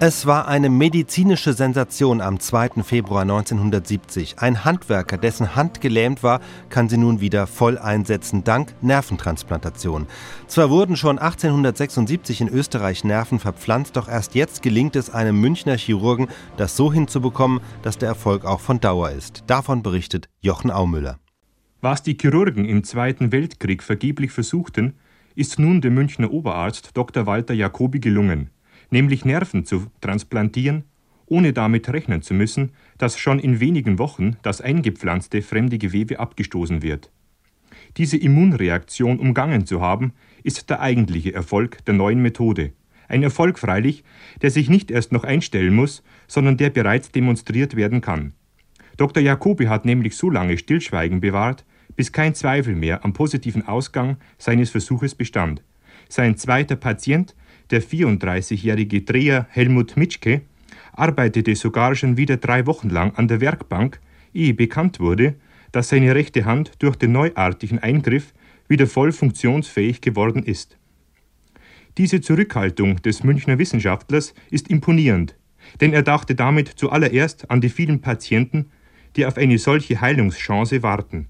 Es war eine medizinische Sensation am 2. Februar 1970. Ein Handwerker, dessen Hand gelähmt war, kann sie nun wieder voll einsetzen, dank Nerventransplantation. Zwar wurden schon 1876 in Österreich Nerven verpflanzt, doch erst jetzt gelingt es einem Münchner Chirurgen, das so hinzubekommen, dass der Erfolg auch von Dauer ist. Davon berichtet Jochen Aumüller. Was die Chirurgen im Zweiten Weltkrieg vergeblich versuchten, ist nun dem Münchner Oberarzt Dr. Walter Jacobi gelungen nämlich Nerven zu transplantieren, ohne damit rechnen zu müssen, dass schon in wenigen Wochen das eingepflanzte fremde Gewebe abgestoßen wird. Diese Immunreaktion umgangen zu haben, ist der eigentliche Erfolg der neuen Methode. Ein Erfolg freilich, der sich nicht erst noch einstellen muss, sondern der bereits demonstriert werden kann. Dr. Jacobi hat nämlich so lange Stillschweigen bewahrt, bis kein Zweifel mehr am positiven Ausgang seines Versuches bestand. Sein zweiter Patient der 34-jährige Dreher Helmut Mitschke arbeitete sogar schon wieder drei Wochen lang an der Werkbank, ehe bekannt wurde, dass seine rechte Hand durch den neuartigen Eingriff wieder voll funktionsfähig geworden ist. Diese Zurückhaltung des Münchner Wissenschaftlers ist imponierend, denn er dachte damit zuallererst an die vielen Patienten, die auf eine solche Heilungschance warten.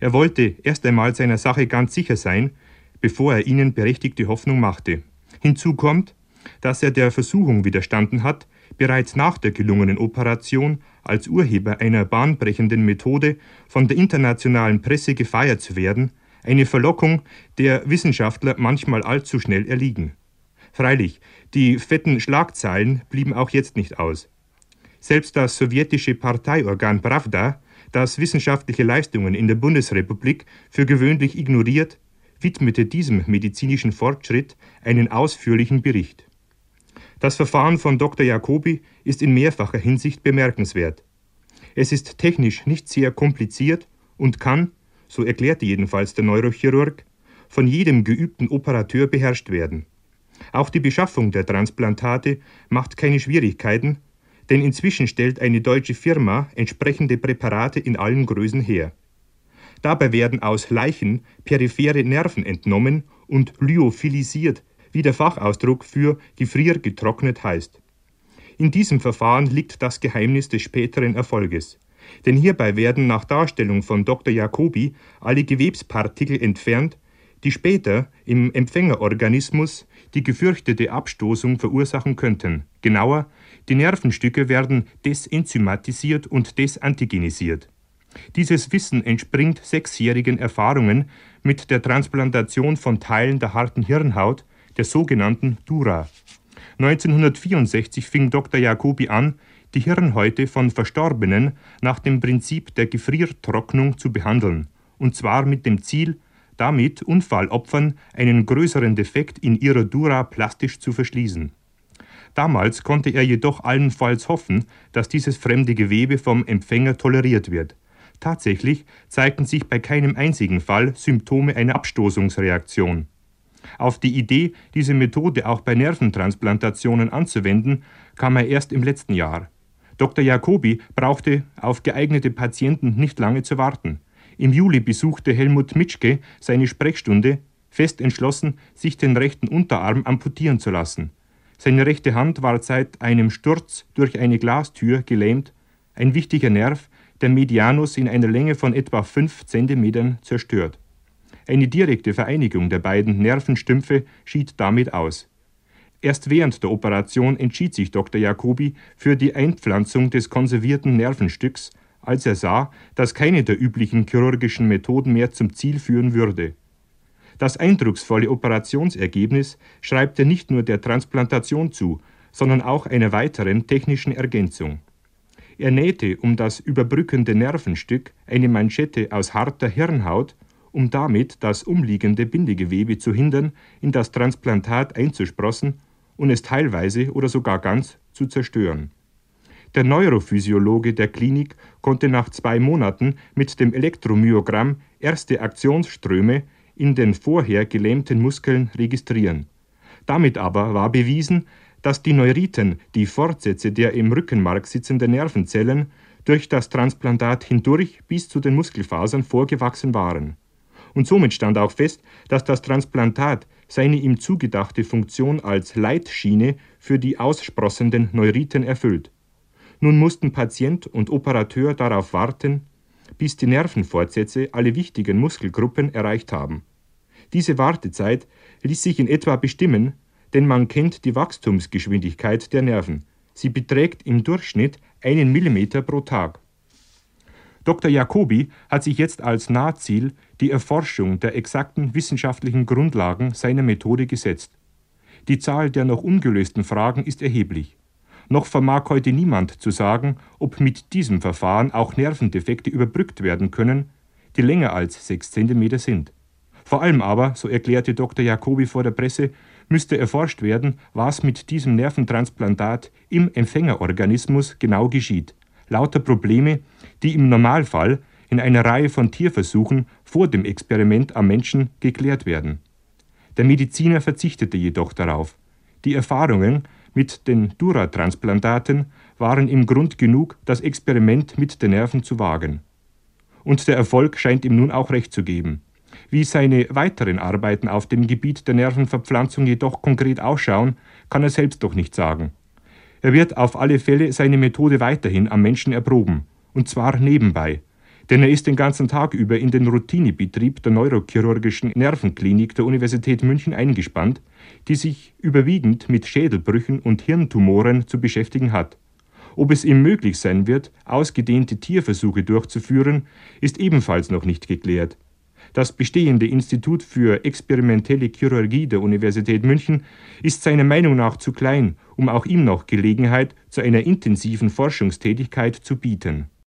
Er wollte erst einmal seiner Sache ganz sicher sein, bevor er ihnen berechtigte Hoffnung machte. Hinzu kommt, dass er der Versuchung widerstanden hat, bereits nach der gelungenen Operation als Urheber einer bahnbrechenden Methode von der internationalen Presse gefeiert zu werden, eine Verlockung, der Wissenschaftler manchmal allzu schnell erliegen. Freilich, die fetten Schlagzeilen blieben auch jetzt nicht aus. Selbst das sowjetische Parteiorgan Pravda, das wissenschaftliche Leistungen in der Bundesrepublik für gewöhnlich ignoriert, widmete diesem medizinischen Fortschritt einen ausführlichen Bericht. Das Verfahren von Dr. Jacobi ist in mehrfacher Hinsicht bemerkenswert. Es ist technisch nicht sehr kompliziert und kann, so erklärte jedenfalls der Neurochirurg, von jedem geübten Operateur beherrscht werden. Auch die Beschaffung der Transplantate macht keine Schwierigkeiten, denn inzwischen stellt eine deutsche Firma entsprechende Präparate in allen Größen her. Dabei werden aus Leichen periphere Nerven entnommen und lyophilisiert, wie der Fachausdruck für gefriergetrocknet heißt. In diesem Verfahren liegt das Geheimnis des späteren Erfolges. Denn hierbei werden nach Darstellung von Dr. Jacobi alle Gewebspartikel entfernt, die später im Empfängerorganismus die gefürchtete Abstoßung verursachen könnten. Genauer, die Nervenstücke werden desenzymatisiert und desantigenisiert. Dieses Wissen entspringt sechsjährigen Erfahrungen mit der Transplantation von Teilen der harten Hirnhaut, der sogenannten Dura. 1964 fing Dr. Jacobi an, die Hirnhäute von Verstorbenen nach dem Prinzip der Gefriertrocknung zu behandeln, und zwar mit dem Ziel, damit Unfallopfern einen größeren Defekt in ihrer Dura plastisch zu verschließen. Damals konnte er jedoch allenfalls hoffen, dass dieses fremde Gewebe vom Empfänger toleriert wird. Tatsächlich zeigten sich bei keinem einzigen Fall Symptome einer Abstoßungsreaktion. Auf die Idee, diese Methode auch bei Nerventransplantationen anzuwenden, kam er erst im letzten Jahr. Dr. Jacobi brauchte auf geeignete Patienten nicht lange zu warten. Im Juli besuchte Helmut Mitschke seine Sprechstunde, fest entschlossen, sich den rechten Unterarm amputieren zu lassen. Seine rechte Hand war seit einem Sturz durch eine Glastür gelähmt, ein wichtiger Nerv, der Medianus in einer Länge von etwa 5 cm zerstört. Eine direkte Vereinigung der beiden Nervenstümpfe schied damit aus. Erst während der Operation entschied sich Dr. Jacobi für die Einpflanzung des konservierten Nervenstücks, als er sah, dass keine der üblichen chirurgischen Methoden mehr zum Ziel führen würde. Das eindrucksvolle Operationsergebnis schreibt er nicht nur der Transplantation zu, sondern auch einer weiteren technischen Ergänzung. Er nähte um das überbrückende Nervenstück eine Manschette aus harter Hirnhaut, um damit das umliegende Bindegewebe zu hindern, in das Transplantat einzusprossen und es teilweise oder sogar ganz zu zerstören. Der Neurophysiologe der Klinik konnte nach zwei Monaten mit dem Elektromyogramm erste Aktionsströme in den vorher gelähmten Muskeln registrieren. Damit aber war bewiesen, dass die Neuriten, die Fortsätze der im Rückenmark sitzenden Nervenzellen, durch das Transplantat hindurch bis zu den Muskelfasern vorgewachsen waren. Und somit stand auch fest, dass das Transplantat seine ihm zugedachte Funktion als Leitschiene für die aussprossenden Neuriten erfüllt. Nun mussten Patient und Operateur darauf warten, bis die Nervenfortsätze alle wichtigen Muskelgruppen erreicht haben. Diese Wartezeit ließ sich in etwa bestimmen, denn man kennt die Wachstumsgeschwindigkeit der Nerven. Sie beträgt im Durchschnitt einen Millimeter pro Tag. Dr. Jacobi hat sich jetzt als Nahziel die Erforschung der exakten wissenschaftlichen Grundlagen seiner Methode gesetzt. Die Zahl der noch ungelösten Fragen ist erheblich. Noch vermag heute niemand zu sagen, ob mit diesem Verfahren auch Nervendefekte überbrückt werden können, die länger als sechs Zentimeter sind. Vor allem aber, so erklärte Dr. Jacobi vor der Presse, müsste erforscht werden, was mit diesem Nerventransplantat im Empfängerorganismus genau geschieht. Lauter Probleme, die im Normalfall in einer Reihe von Tierversuchen vor dem Experiment am Menschen geklärt werden. Der Mediziner verzichtete jedoch darauf. Die Erfahrungen mit den Dura-Transplantaten waren ihm Grund genug, das Experiment mit den Nerven zu wagen. Und der Erfolg scheint ihm nun auch recht zu geben. Wie seine weiteren Arbeiten auf dem Gebiet der Nervenverpflanzung jedoch konkret ausschauen, kann er selbst doch nicht sagen. Er wird auf alle Fälle seine Methode weiterhin am Menschen erproben, und zwar nebenbei, denn er ist den ganzen Tag über in den Routinebetrieb der neurochirurgischen Nervenklinik der Universität München eingespannt, die sich überwiegend mit Schädelbrüchen und Hirntumoren zu beschäftigen hat. Ob es ihm möglich sein wird, ausgedehnte Tierversuche durchzuführen, ist ebenfalls noch nicht geklärt. Das bestehende Institut für experimentelle Chirurgie der Universität München ist seiner Meinung nach zu klein, um auch ihm noch Gelegenheit zu einer intensiven Forschungstätigkeit zu bieten